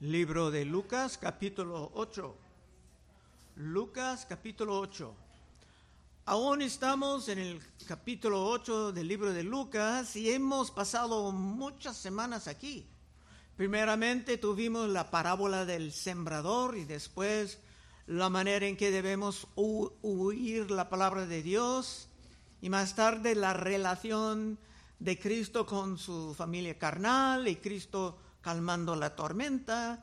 Libro de Lucas capítulo 8. Lucas capítulo 8. Aún estamos en el capítulo 8 del libro de Lucas y hemos pasado muchas semanas aquí. Primeramente tuvimos la parábola del sembrador y después la manera en que debemos huir la palabra de Dios y más tarde la relación de Cristo con su familia carnal y Cristo calmando la tormenta,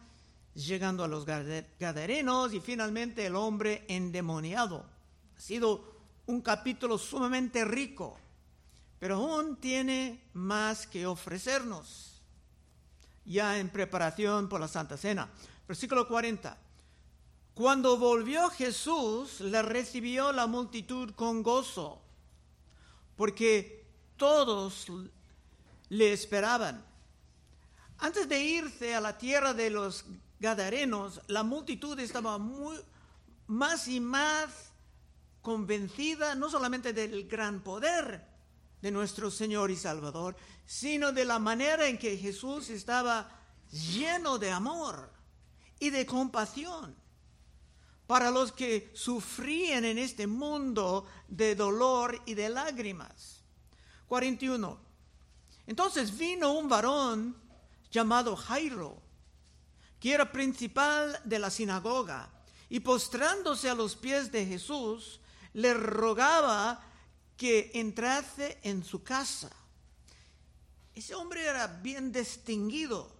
llegando a los gadarenos y finalmente el hombre endemoniado. Ha sido un capítulo sumamente rico, pero aún tiene más que ofrecernos, ya en preparación por la Santa Cena. Versículo 40. Cuando volvió Jesús, le recibió la multitud con gozo, porque todos le esperaban. Antes de irse a la tierra de los Gadarenos, la multitud estaba muy, más y más convencida no solamente del gran poder de nuestro Señor y Salvador, sino de la manera en que Jesús estaba lleno de amor y de compasión para los que sufrían en este mundo de dolor y de lágrimas. 41. Entonces vino un varón llamado Jairo, que era principal de la sinagoga, y postrándose a los pies de Jesús, le rogaba que entrase en su casa. Ese hombre era bien distinguido.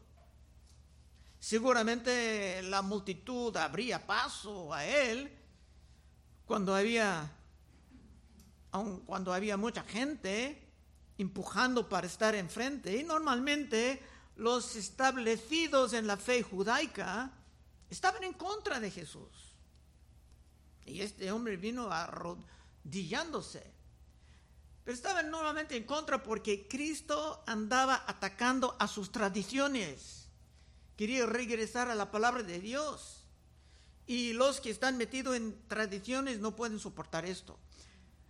Seguramente la multitud abría paso a él cuando había, cuando había mucha gente empujando para estar enfrente. Y normalmente los establecidos en la fe judaica estaban en contra de Jesús. Y este hombre vino arrodillándose. Pero estaban nuevamente en contra porque Cristo andaba atacando a sus tradiciones. Quería regresar a la palabra de Dios. Y los que están metidos en tradiciones no pueden soportar esto.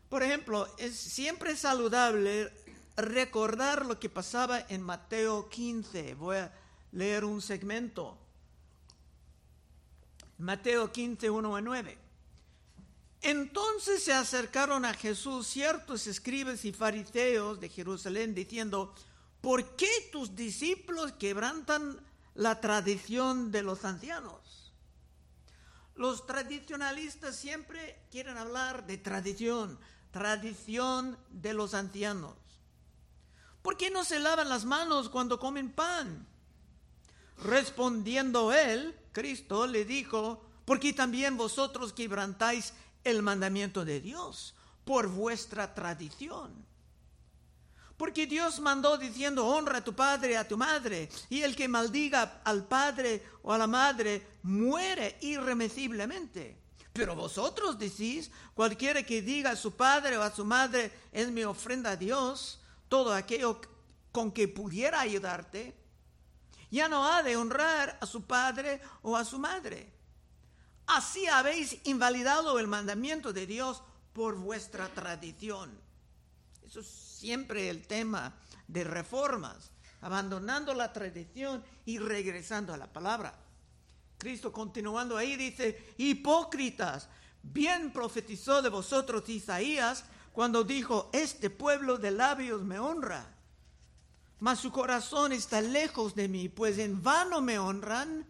Por ejemplo, es siempre saludable recordar lo que pasaba en Mateo 15. Voy a leer un segmento. Mateo 15, 1 a 9. Entonces se acercaron a Jesús ciertos escribas y fariseos de Jerusalén diciendo, ¿por qué tus discípulos quebrantan la tradición de los ancianos? Los tradicionalistas siempre quieren hablar de tradición, tradición de los ancianos. ¿Por qué no se lavan las manos cuando comen pan? Respondiendo él, Cristo le dijo, porque también vosotros quebrantáis el mandamiento de Dios por vuestra tradición. Porque Dios mandó diciendo, honra a tu padre y a tu madre, y el que maldiga al padre o a la madre muere irremisiblemente. Pero vosotros decís, cualquiera que diga a su padre o a su madre, es mi ofrenda a Dios, todo aquello con que pudiera ayudarte, ya no ha de honrar a su padre o a su madre. Así habéis invalidado el mandamiento de Dios por vuestra tradición. Eso es siempre el tema de reformas, abandonando la tradición y regresando a la palabra. Cristo continuando ahí dice, hipócritas, bien profetizó de vosotros Isaías cuando dijo, este pueblo de labios me honra, mas su corazón está lejos de mí, pues en vano me honran,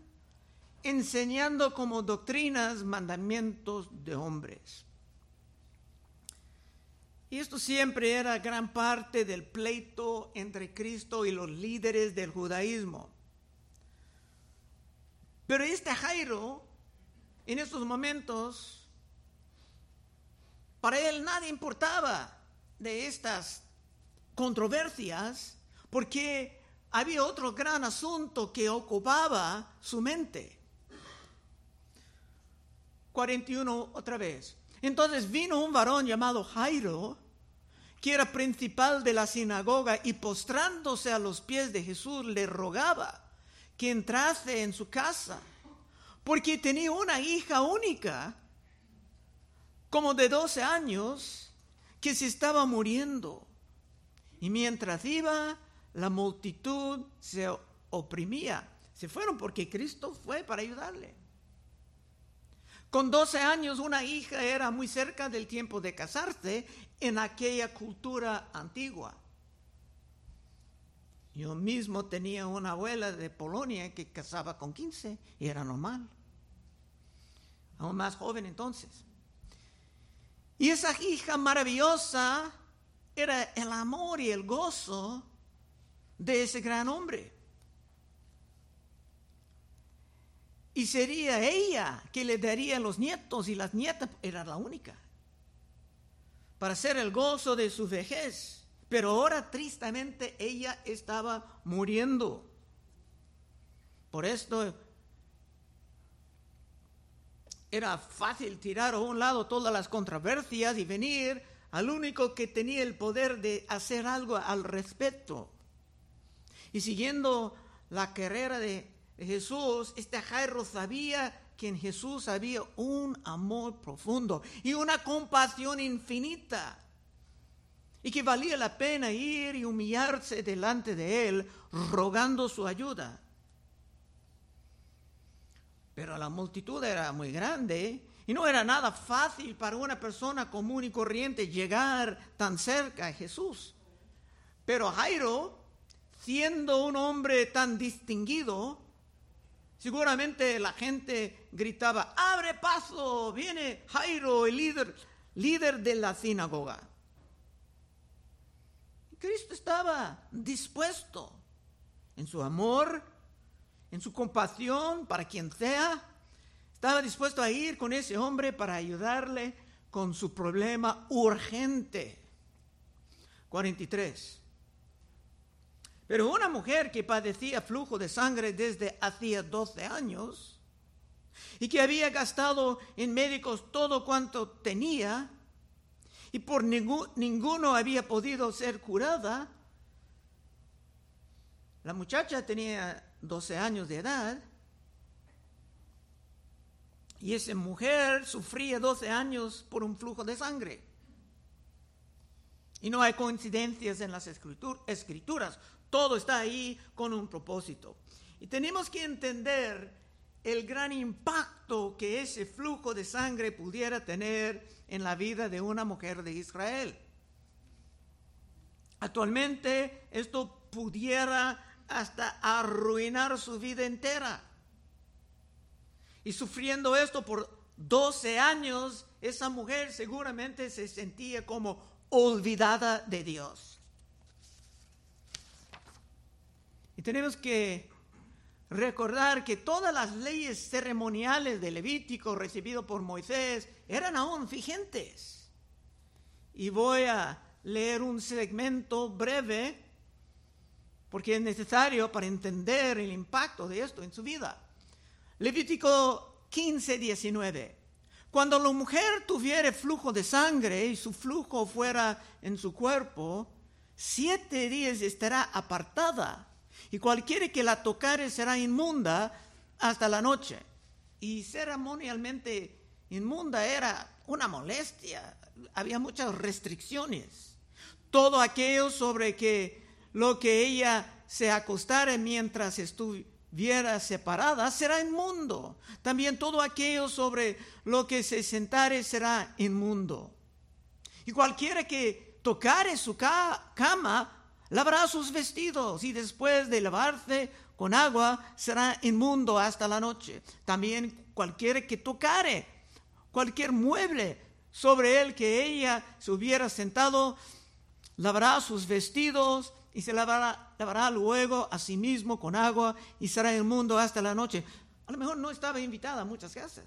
enseñando como doctrinas mandamientos de hombres. Y esto siempre era gran parte del pleito entre Cristo y los líderes del judaísmo. Pero este Jairo, en estos momentos, para él nada importaba de estas controversias porque había otro gran asunto que ocupaba su mente. 41 otra vez. Entonces vino un varón llamado Jairo, que era principal de la sinagoga, y postrándose a los pies de Jesús le rogaba que entrase en su casa, porque tenía una hija única como de 12 años que se estaba muriendo. Y mientras iba, la multitud se oprimía Se fueron porque Cristo fue para ayudarle. Con 12 años una hija era muy cerca del tiempo de casarse en aquella cultura antigua. Yo mismo tenía una abuela de Polonia que casaba con 15 y era normal. Aún más joven entonces. Y esa hija maravillosa era el amor y el gozo de ese gran hombre. Y sería ella que le daría los nietos y las nietas era la única. Para ser el gozo de su vejez. Pero ahora tristemente ella estaba muriendo. Por esto era fácil tirar a un lado todas las controversias y venir al único que tenía el poder de hacer algo al respecto. Y siguiendo la carrera de Jesús, este Jairo sabía que en Jesús había un amor profundo y una compasión infinita y que valía la pena ir y humillarse delante de Él rogando su ayuda. Pero la multitud era muy grande y no era nada fácil para una persona común y corriente llegar tan cerca a Jesús. Pero Jairo, siendo un hombre tan distinguido, seguramente la gente gritaba, abre paso, viene Jairo, el líder, líder de la sinagoga. Cristo estaba dispuesto en su amor, en su compasión para quien sea. Estaba dispuesto a ir con ese hombre para ayudarle con su problema urgente. 43. Pero una mujer que padecía flujo de sangre desde hacía 12 años y que había gastado en médicos todo cuanto tenía, y por ninguno había podido ser curada. La muchacha tenía 12 años de edad y esa mujer sufría 12 años por un flujo de sangre. Y no hay coincidencias en las escrituras, todo está ahí con un propósito. Y tenemos que entender el gran impacto que ese flujo de sangre pudiera tener en la vida de una mujer de Israel. Actualmente esto pudiera hasta arruinar su vida entera. Y sufriendo esto por 12 años, esa mujer seguramente se sentía como olvidada de Dios. Y tenemos que recordar que todas las leyes ceremoniales de Levítico recibido por Moisés eran aún vigentes. Y voy a leer un segmento breve porque es necesario para entender el impacto de esto en su vida. Levítico 15, 19. Cuando la mujer tuviere flujo de sangre y su flujo fuera en su cuerpo, siete días estará apartada y cualquiera que la tocare será inmunda hasta la noche. Y ceremonialmente inmunda era una molestia, había muchas restricciones. Todo aquello sobre que lo que ella se acostara mientras estuviera separada será inmundo. También todo aquello sobre lo que se sentare será inmundo. Y cualquiera que tocare su cama lavará sus vestidos y después de lavarse con agua será inmundo hasta la noche. También cualquiera que tocare cualquier mueble sobre el que ella se hubiera sentado, lavará sus vestidos y se lavará, lavará luego a sí mismo con agua y será inmundo hasta la noche. A lo mejor no estaba invitada a muchas casas.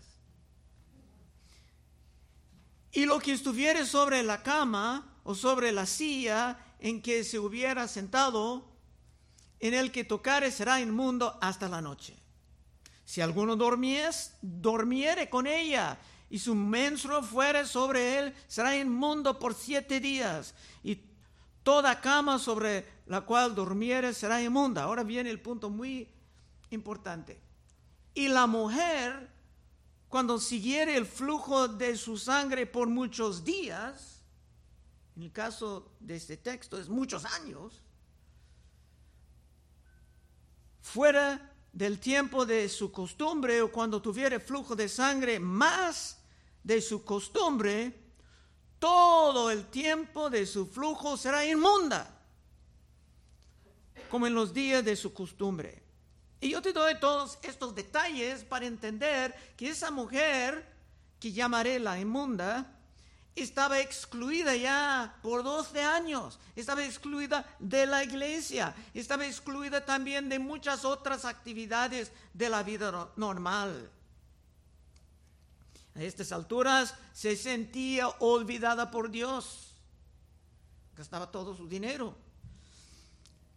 Y lo que estuviere sobre la cama o sobre la silla en que se hubiera sentado, en el que tocare será inmundo hasta la noche. Si alguno dormies, dormiere con ella y su menstruo fuere sobre él, será inmundo por siete días. Y toda cama sobre la cual durmiere será inmunda. Ahora viene el punto muy importante. Y la mujer, cuando siguiere el flujo de su sangre por muchos días, en el caso de este texto es muchos años, fuera del tiempo de su costumbre o cuando tuviere flujo de sangre más de su costumbre, todo el tiempo de su flujo será inmunda, como en los días de su costumbre. Y yo te doy todos estos detalles para entender que esa mujer, que llamaré la inmunda, estaba excluida ya por 12 años, estaba excluida de la iglesia, estaba excluida también de muchas otras actividades de la vida normal. A estas alturas se sentía olvidada por Dios, gastaba todo su dinero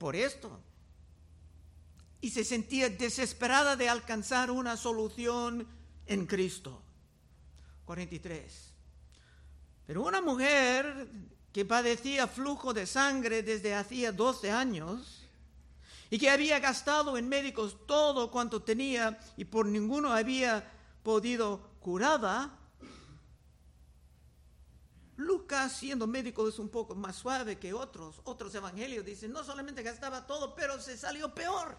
por esto, y se sentía desesperada de alcanzar una solución en Cristo. 43. Pero una mujer que padecía flujo de sangre desde hacía 12 años y que había gastado en médicos todo cuanto tenía y por ninguno había podido curada, Lucas, siendo médico, es un poco más suave que otros. Otros evangelios dicen, no solamente gastaba todo, pero se salió peor.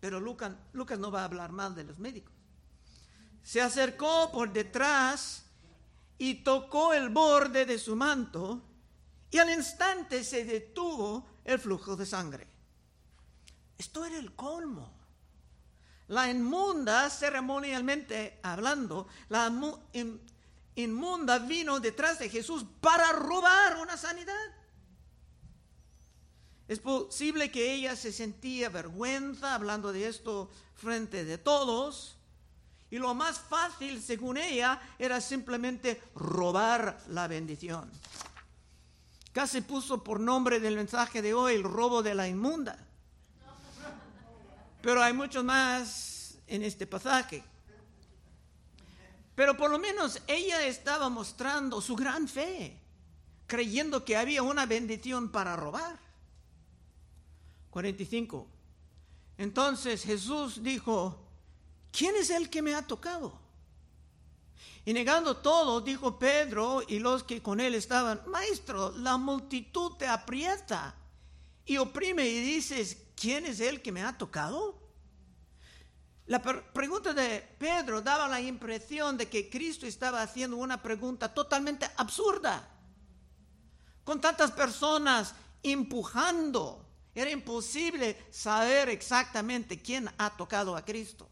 Pero Lucas, Lucas no va a hablar mal de los médicos. Se acercó por detrás y tocó el borde de su manto y al instante se detuvo el flujo de sangre. Esto era el colmo. La inmunda, ceremonialmente hablando, la inmunda vino detrás de Jesús para robar una sanidad. Es posible que ella se sentía vergüenza hablando de esto frente de todos, y lo más fácil, según ella, era simplemente robar la bendición. Casi puso por nombre del mensaje de hoy el robo de la inmunda. Pero hay mucho más en este pasaje. Pero por lo menos ella estaba mostrando su gran fe, creyendo que había una bendición para robar. 45. Entonces Jesús dijo, ¿quién es el que me ha tocado? Y negando todo, dijo Pedro y los que con él estaban, Maestro, la multitud te aprieta y oprime y dices, ¿quién es el que me ha tocado? La pregunta de Pedro daba la impresión de que Cristo estaba haciendo una pregunta totalmente absurda. Con tantas personas empujando, era imposible saber exactamente quién ha tocado a Cristo.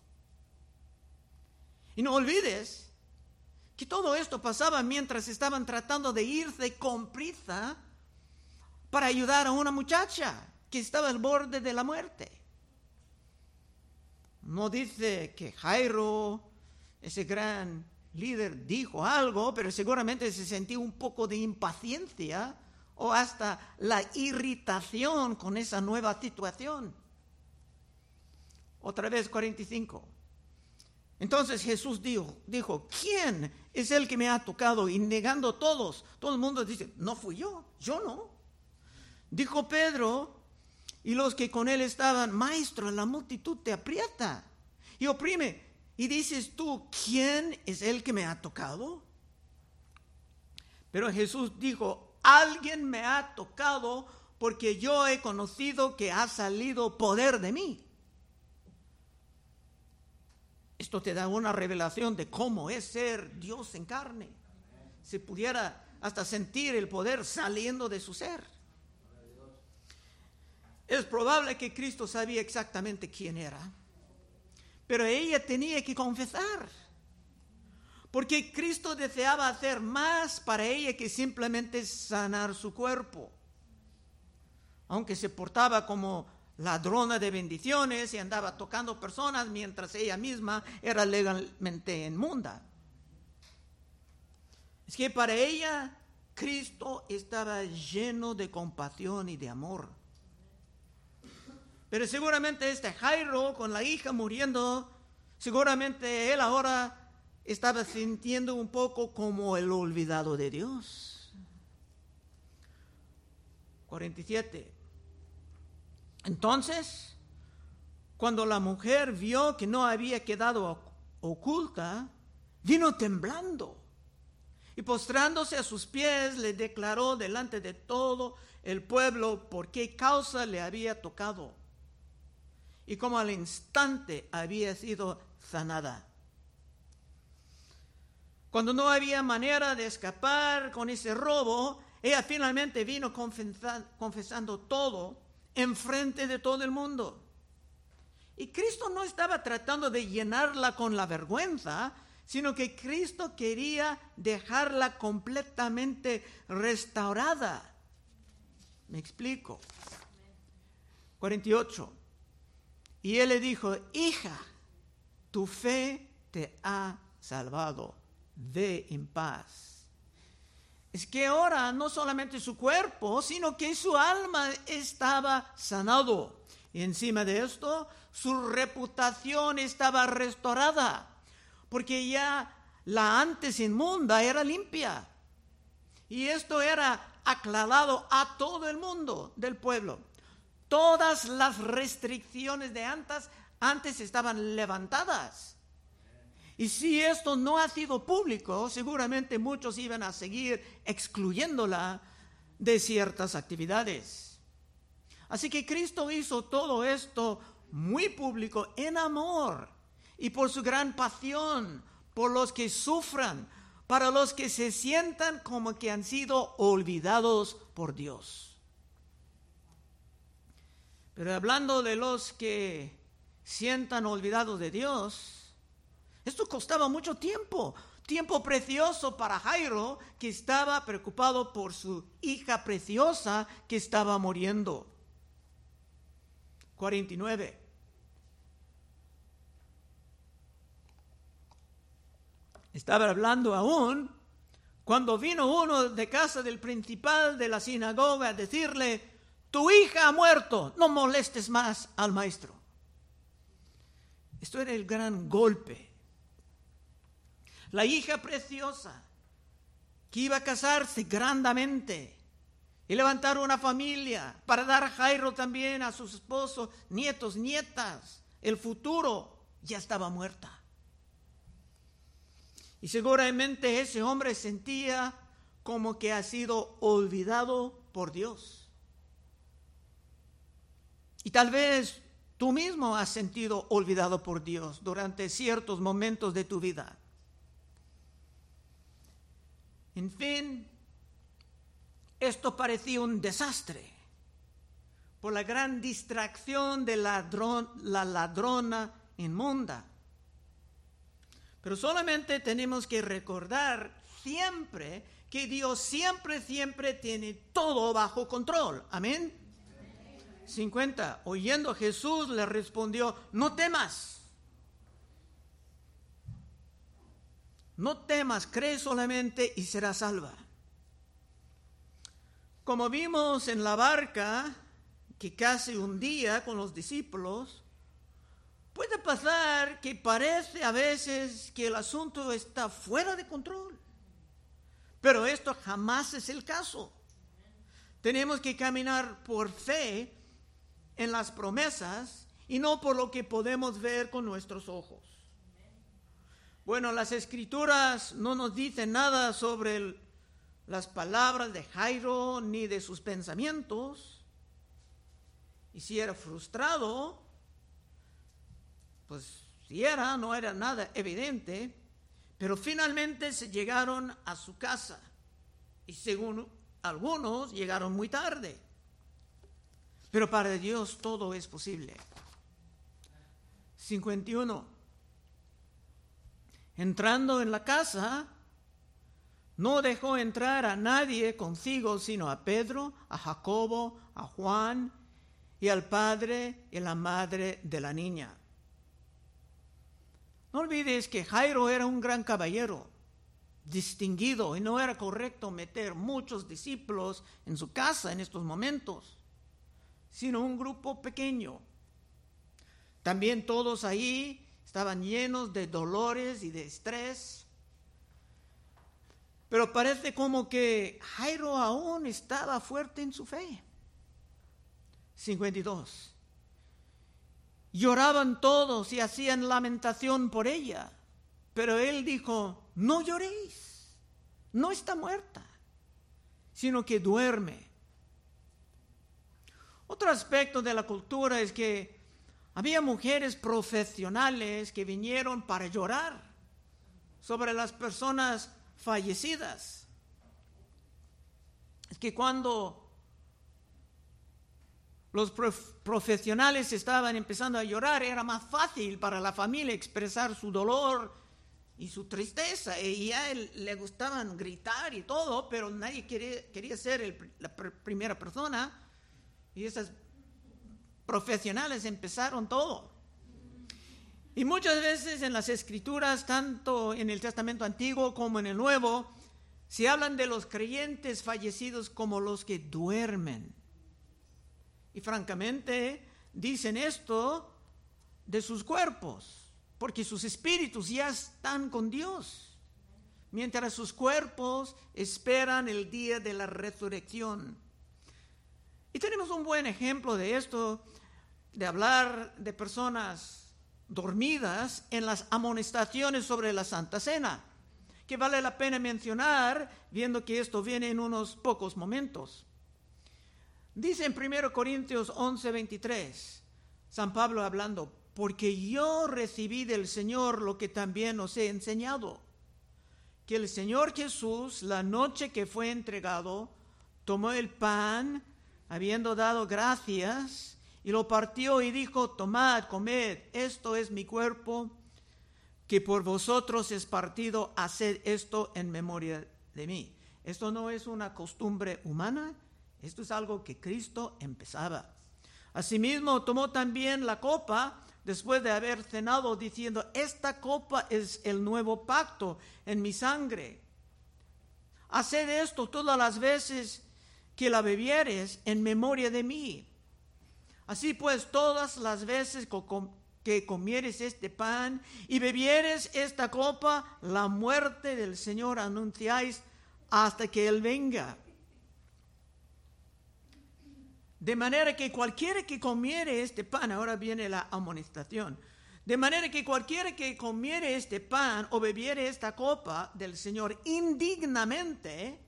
Y no olvides que todo esto pasaba mientras estaban tratando de irse con prisa para ayudar a una muchacha que estaba al borde de la muerte. No dice que Jairo, ese gran líder, dijo algo, pero seguramente se sentía un poco de impaciencia o hasta la irritación con esa nueva situación. Otra vez 45. Entonces Jesús dijo, dijo, ¿quién es el que me ha tocado? Y negando todos, todo el mundo dice, no fui yo, yo no. Dijo Pedro y los que con él estaban, maestro, la multitud te aprieta y oprime. Y dices tú, ¿quién es el que me ha tocado? Pero Jesús dijo, alguien me ha tocado porque yo he conocido que ha salido poder de mí. Esto te da una revelación de cómo es ser Dios en carne. Se pudiera hasta sentir el poder saliendo de su ser. Es probable que Cristo sabía exactamente quién era, pero ella tenía que confesar, porque Cristo deseaba hacer más para ella que simplemente sanar su cuerpo. Aunque se portaba como ladrona de bendiciones y andaba tocando personas mientras ella misma era legalmente inmunda. Es que para ella Cristo estaba lleno de compasión y de amor. Pero seguramente este Jairo con la hija muriendo, seguramente él ahora estaba sintiendo un poco como el olvidado de Dios. 47. Entonces, cuando la mujer vio que no había quedado oculta, vino temblando y postrándose a sus pies le declaró delante de todo el pueblo por qué causa le había tocado y como al instante había sido sanada. Cuando no había manera de escapar con ese robo, ella finalmente vino confesando todo en frente de todo el mundo. Y Cristo no estaba tratando de llenarla con la vergüenza, sino que Cristo quería dejarla completamente restaurada. Me explico. 48. Y él le dijo, hija, tu fe te ha salvado, ve en paz. Es que ahora no solamente su cuerpo, sino que su alma estaba sanado. Y encima de esto, su reputación estaba restaurada, porque ya la antes inmunda era limpia. Y esto era aclarado a todo el mundo del pueblo. Todas las restricciones de antes, antes estaban levantadas. Y si esto no ha sido público, seguramente muchos iban a seguir excluyéndola de ciertas actividades. Así que Cristo hizo todo esto muy público en amor y por su gran pasión, por los que sufran, para los que se sientan como que han sido olvidados por Dios. Pero hablando de los que sientan olvidados de Dios, esto costaba mucho tiempo, tiempo precioso para Jairo, que estaba preocupado por su hija preciosa que estaba muriendo. 49. Estaba hablando aún cuando vino uno de casa del principal de la sinagoga a decirle, tu hija ha muerto, no molestes más al maestro. Esto era el gran golpe. La hija preciosa que iba a casarse grandamente y levantar una familia para dar a Jairo también a sus esposos, nietos, nietas, el futuro, ya estaba muerta. Y seguramente ese hombre sentía como que ha sido olvidado por Dios. Y tal vez tú mismo has sentido olvidado por Dios durante ciertos momentos de tu vida. En fin, esto parecía un desastre por la gran distracción de la ladrona inmunda. Pero solamente tenemos que recordar siempre que Dios siempre, siempre tiene todo bajo control. Amén. 50. Oyendo Jesús le respondió, no temas. No temas, cree solamente y serás salva. Como vimos en la barca que casi un día con los discípulos, puede pasar que parece a veces que el asunto está fuera de control. Pero esto jamás es el caso. Tenemos que caminar por fe en las promesas y no por lo que podemos ver con nuestros ojos. Bueno, las escrituras no nos dicen nada sobre las palabras de Jairo ni de sus pensamientos. Y si era frustrado, pues si era, no era nada evidente, pero finalmente se llegaron a su casa y según algunos llegaron muy tarde. Pero para Dios todo es posible. 51. Entrando en la casa, no dejó entrar a nadie consigo, sino a Pedro, a Jacobo, a Juan y al padre y la madre de la niña. No olvides que Jairo era un gran caballero, distinguido, y no era correcto meter muchos discípulos en su casa en estos momentos sino un grupo pequeño. También todos ahí estaban llenos de dolores y de estrés. Pero parece como que Jairo aún estaba fuerte en su fe. 52. Lloraban todos y hacían lamentación por ella. Pero él dijo, no lloréis, no está muerta, sino que duerme. Otro aspecto de la cultura es que Había mujeres profesionales que vinieron para llorar sobre las personas fallecidas. Es que cuando los profesionales estaban empezando a llorar, era más fácil para la familia expresar su dolor y su tristeza. Y a él le gustaban gritar y todo, pero nadie quería, quería ser la primera persona. Y esas profesionales empezaron todo. Y muchas veces en las escrituras, tanto en el Testamento Antiguo como en el Nuevo, se hablan de los creyentes fallecidos como los que duermen. Y francamente dicen esto de sus cuerpos, porque sus espíritus ya están con Dios, mientras sus cuerpos esperan el día de la resurrección. Y tenemos un buen ejemplo de esto de hablar de personas dormidas en las amonestaciones sobre la Santa Cena, que vale la pena mencionar viendo que esto viene en unos pocos momentos. Dice en 1 Corintios 11, 23, San Pablo hablando, porque yo recibí del Señor lo que también os he enseñado, que el Señor Jesús, la noche que fue entregado, tomó el pan, habiendo dado gracias, y lo partió y dijo, tomad, comed, esto es mi cuerpo, que por vosotros es partido, haced esto en memoria de mí. Esto no es una costumbre humana, esto es algo que Cristo empezaba. Asimismo, tomó también la copa después de haber cenado, diciendo, esta copa es el nuevo pacto en mi sangre. Haced esto todas las veces que la bebieres en memoria de mí. Así pues, todas las veces que comieres este pan y bebieres esta copa, la muerte del Señor anunciáis hasta que Él venga. De manera que cualquiera que comiere este pan, ahora viene la amonestación, de manera que cualquiera que comiere este pan o bebiere esta copa del Señor indignamente,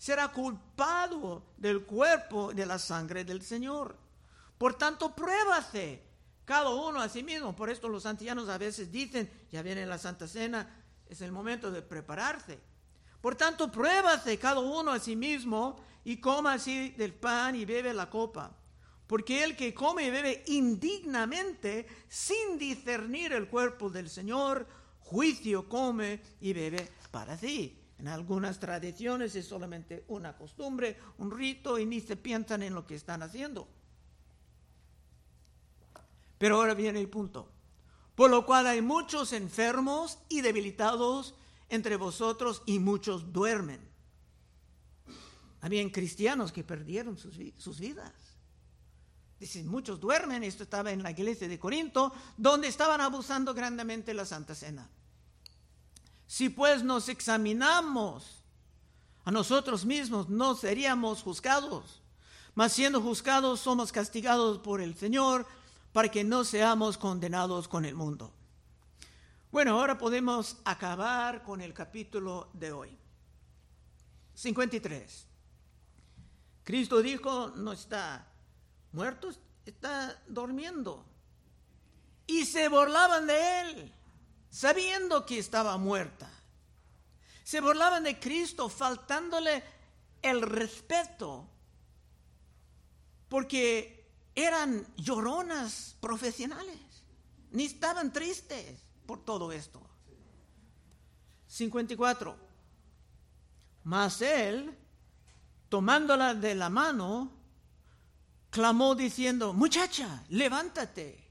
será culpado del cuerpo de la sangre del Señor. Por tanto, pruébase cada uno a sí mismo. Por esto los santianos a veces dicen, ya viene la Santa Cena, es el momento de prepararse. Por tanto, pruébase cada uno a sí mismo y coma así del pan y bebe la copa. Porque el que come y bebe indignamente, sin discernir el cuerpo del Señor, juicio come y bebe para sí. En algunas tradiciones es solamente una costumbre, un rito y ni se piensan en lo que están haciendo. Pero ahora viene el punto. Por lo cual hay muchos enfermos y debilitados entre vosotros y muchos duermen. Habían cristianos que perdieron sus, sus vidas. Dicen, muchos duermen. Esto estaba en la iglesia de Corinto, donde estaban abusando grandemente la Santa Cena. Si pues nos examinamos a nosotros mismos, no seríamos juzgados. Mas siendo juzgados, somos castigados por el Señor para que no seamos condenados con el mundo. Bueno, ahora podemos acabar con el capítulo de hoy. 53. Cristo dijo, no está muerto, está durmiendo. Y se burlaban de él, sabiendo que estaba muerta. Se burlaban de Cristo, faltándole el respeto, porque eran lloronas profesionales, ni estaban tristes por todo esto. 54. Mas él, tomándola de la mano, clamó diciendo, muchacha, levántate.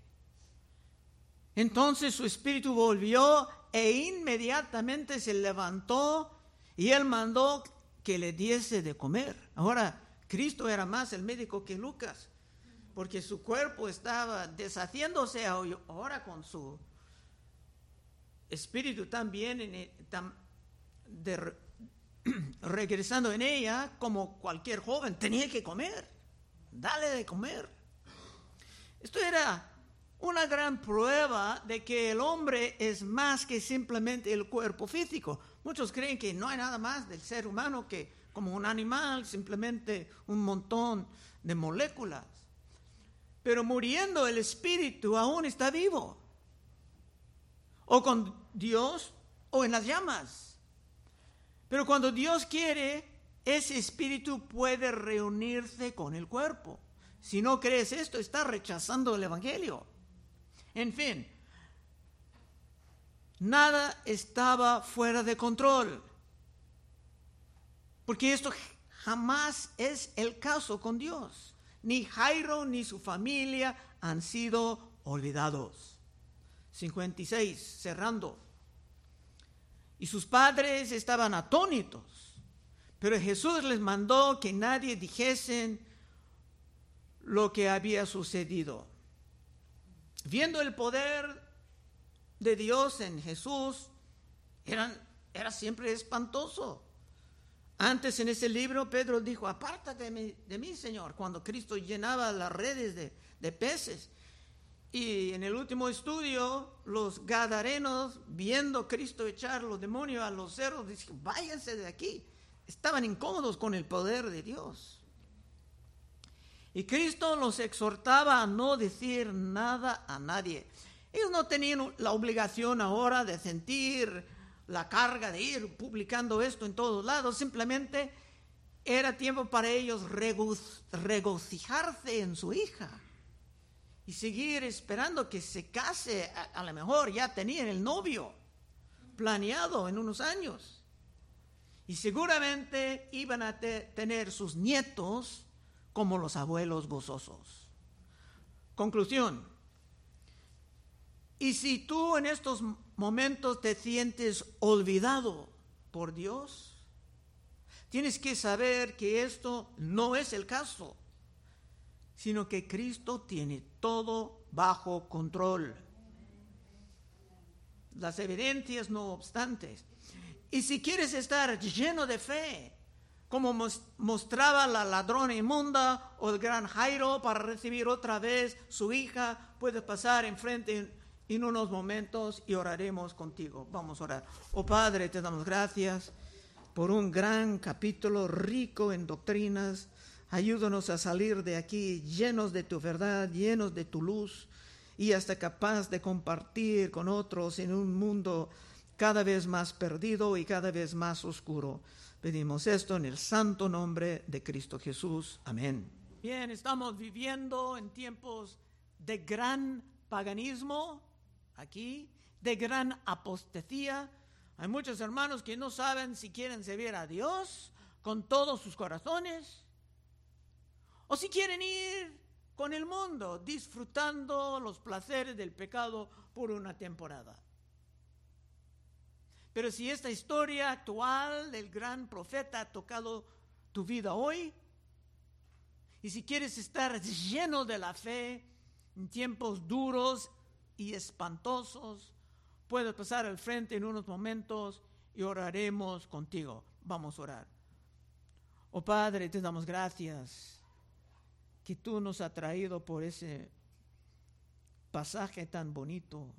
Entonces su espíritu volvió e inmediatamente se levantó y él mandó que le diese de comer. Ahora, Cristo era más el médico que Lucas porque su cuerpo estaba deshaciéndose ahora con su espíritu también e, regresando en ella como cualquier joven, tenía que comer, dale de comer. Esto era una gran prueba de que el hombre es más que simplemente el cuerpo físico. Muchos creen que no hay nada más del ser humano que como un animal, simplemente un montón de moléculas. pero muriendo el espíritu aún está vivo. O con Dios o en las llamas. Pero cuando Dios quiere, ese espíritu puede reunirse con el cuerpo. Si no crees esto, estás rechazando el Evangelio. En fin, nada estaba fuera de control. Porque esto jamás es el caso con Dios. Ni Jairo ni su familia han sido olvidados. 56, cerrando. Y sus padres estaban atónitos. Pero Jesús les mandó que nadie dijesen lo que había sucedido. Viendo el poder de Dios en Jesús, eran, era siempre espantoso. Antes en ese libro Pedro dijo, apártate de mí, Señor, cuando Cristo llenaba las redes de, de peces. Y en el último estudio, los gadarenos, viendo a Cristo echar los demonios a los cerros, dijeron, váyanse de aquí. Estaban incómodos con el poder de Dios. Y Cristo los exhortaba a no decir nada a nadie. Ellos no tenían la obligación ahora de sentir la carga de ir publicando esto en todos lados, simplemente era tiempo para ellos regocijarse en su hija y seguir esperando que se case, a, lo mejor ya tenían el novio planeado en unos años. Y seguramente iban a tener sus nietos como los abuelos gozosos. Conclusión. Y si tú en estos momentos te sientes olvidado por Dios, tienes que saber que esto no es el caso, sino que Cristo tiene todo bajo control. Las evidencias no obstante. Y si quieres estar lleno de fe, como mostraba la ladrona inmunda o el gran Jairo para recibir otra vez su hija, puedes pasar enfrente en unos momentos y oraremos contigo. Vamos a orar. Oh Padre, te damos gracias por un gran capítulo rico en doctrinas. Ayúdanos a salir de aquí llenos de tu verdad, llenos de tu luz y hasta capaz de compartir con otros en un mundo cada vez más perdido y cada vez más oscuro. Pedimos esto en el santo nombre de Cristo Jesús. Amén. Bien, estamos viviendo en tiempos de gran paganismo, aquí de gran apostasía. Hay muchos hermanos que no saben si quieren servir a Dios con todos sus corazones o si quieren ir con el mundo disfrutando los placeres del pecado por una temporada. Pero si esta historia actual del gran profeta ha tocado tu vida hoy, y si quieres estar lleno de la fe en tiempos duros y espantosos, puedes pasar al frente en unos momentos y oraremos contigo. Vamos a orar. Oh Padre, te damos gracias que tú nos has traído por ese pasaje tan bonito.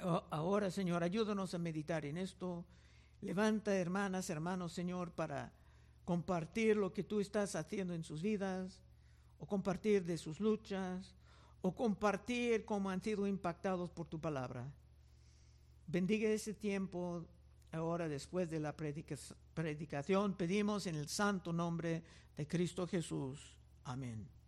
Oh, ahora, Señor, ayúdanos a meditar en esto. Levanta, hermanas, hermanos, Señor, para compartir lo que tú estás haciendo en sus vidas o compartir de sus luchas o compartir cómo han sido impactados por tu palabra. Bendiga ese tiempo ahora después de la predicación. Pedimos en el santo nombre de Cristo Jesús. Amén.